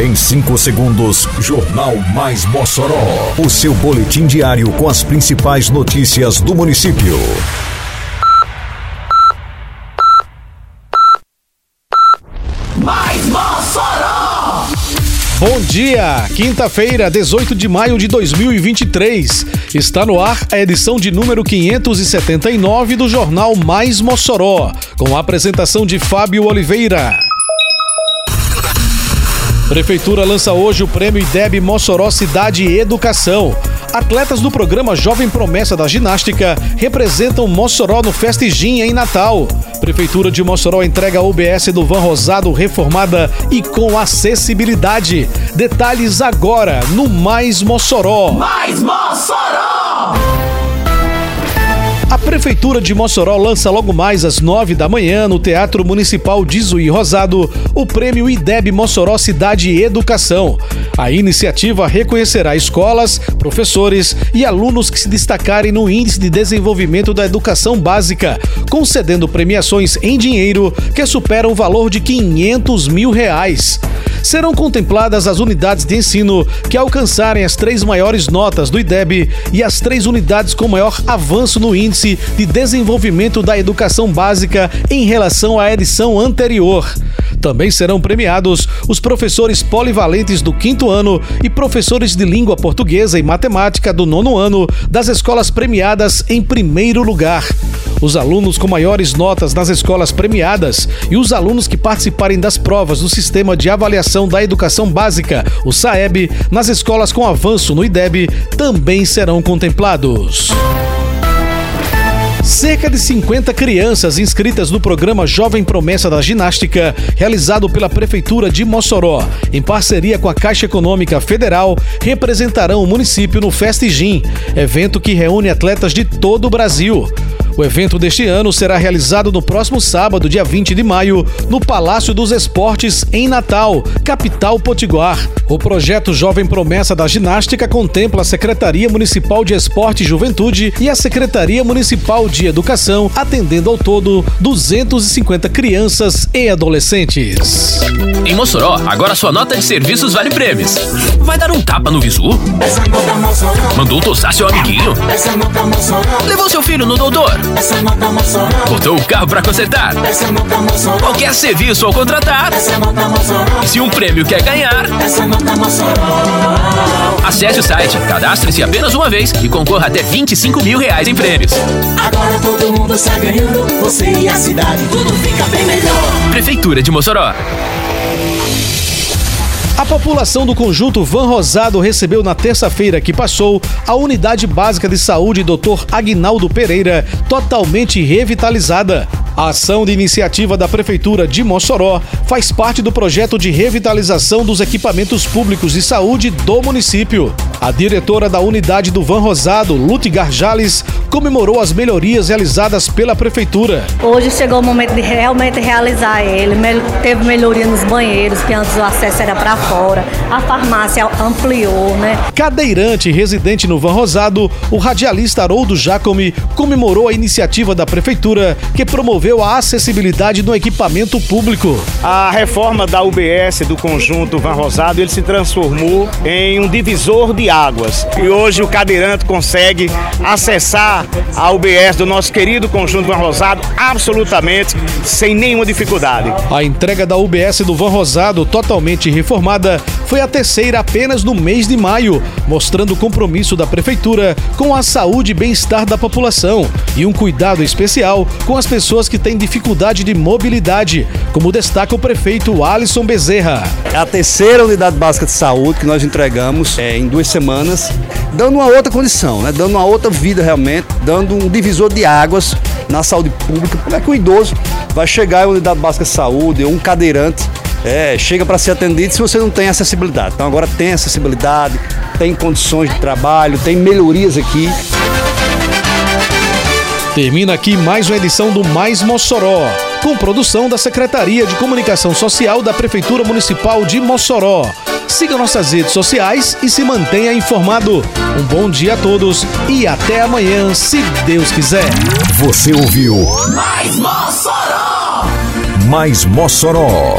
Em 5 segundos, Jornal Mais Mossoró. O seu boletim diário com as principais notícias do município. Mais Mossoró! Bom dia! Quinta-feira, 18 de maio de 2023. Está no ar a edição de número 579 do Jornal Mais Mossoró, com a apresentação de Fábio Oliveira. Prefeitura lança hoje o prêmio IDEB Mossoró Cidade e Educação. Atletas do programa Jovem Promessa da Ginástica representam Mossoró no Festigim em Natal. Prefeitura de Mossoró entrega a UBS do Van Rosado reformada e com acessibilidade. Detalhes agora no Mais Mossoró. Mais Mossoró! A Prefeitura de Mossoró lança logo mais às nove da manhã no Teatro Municipal de Zuí Rosado o Prêmio IDEB Mossoró Cidade e Educação. A iniciativa reconhecerá escolas, professores e alunos que se destacarem no Índice de Desenvolvimento da Educação Básica, concedendo premiações em dinheiro que superam o valor de 500 mil reais serão contempladas as unidades de ensino que alcançarem as três maiores notas do IDEB e as três unidades com maior avanço no índice de desenvolvimento da educação básica em relação à edição anterior. Também serão premiados os professores polivalentes do quinto ano e professores de língua portuguesa e matemática do nono ano das escolas premiadas em primeiro lugar os alunos com maiores notas nas escolas premiadas e os alunos que participarem das provas do Sistema de Avaliação da Educação Básica, o SAEB, nas escolas com avanço no IDEB, também serão contemplados. Cerca de 50 crianças inscritas no programa Jovem Promessa da Ginástica, realizado pela Prefeitura de Mossoró, em parceria com a Caixa Econômica Federal, representarão o município no Festigim, evento que reúne atletas de todo o Brasil. O evento deste ano será realizado no próximo sábado, dia 20 de maio, no Palácio dos Esportes, em Natal, capital potiguar. O projeto Jovem Promessa da Ginástica contempla a Secretaria Municipal de Esporte e Juventude e a Secretaria Municipal de Educação, atendendo ao todo 250 crianças e adolescentes. Em Mossoró, agora sua nota de serviços vale prêmios. Vai dar um tapa no visu? Mandou tossar seu amiguinho? Levou seu filho no doutor? Botou o carro para consertar? Qualquer serviço ao contratar? E se um prêmio quer ganhar? Acesse o site, cadastre-se apenas uma vez e concorra até 25 mil reais em prêmios. Agora todo mundo está ganhando, você e a cidade, tudo fica bem melhor. Prefeitura de Mossoró. A população do conjunto Van Rosado recebeu na terça-feira que passou a unidade básica de saúde Dr. Agnaldo Pereira, totalmente revitalizada. A ação de iniciativa da Prefeitura de Mossoró faz parte do projeto de revitalização dos equipamentos públicos de saúde do município. A diretora da unidade do Van Rosado, Lute Garjales, comemorou as melhorias realizadas pela Prefeitura. Hoje chegou o momento de realmente realizar ele. Teve melhoria nos banheiros, que antes o acesso era para fora. A farmácia ampliou, né? Cadeirante residente no Van Rosado, o radialista Haroldo Jacome comemorou a iniciativa da Prefeitura que promoveu a acessibilidade no equipamento público. A reforma da UBS do conjunto Van Rosado, ele se transformou em um divisor de águas. E hoje o cadeirante consegue acessar a UBS do nosso querido conjunto Van Rosado absolutamente sem nenhuma dificuldade. A entrega da UBS do Van Rosado, totalmente reformada, foi a terceira apenas no mês de maio, mostrando o compromisso da Prefeitura com a saúde e bem-estar da população e um cuidado especial com as pessoas que têm dificuldade de mobilidade, como destaca o prefeito Alisson Bezerra. É a terceira unidade básica de saúde que nós entregamos é, em duas semanas, dando uma outra condição, né? dando uma outra vida realmente, dando um divisor de águas na saúde pública. Como é que o idoso vai chegar em unidade básica de saúde, ou um cadeirante, é, chega para ser atendido se você não tem acessibilidade. Então agora tem acessibilidade, tem condições de trabalho, tem melhorias aqui. Termina aqui mais uma edição do Mais Mossoró, com produção da Secretaria de Comunicação Social da Prefeitura Municipal de Mossoró. Siga nossas redes sociais e se mantenha informado. Um bom dia a todos e até amanhã, se Deus quiser. Você ouviu Mais Mossoró! Mais Mossoró,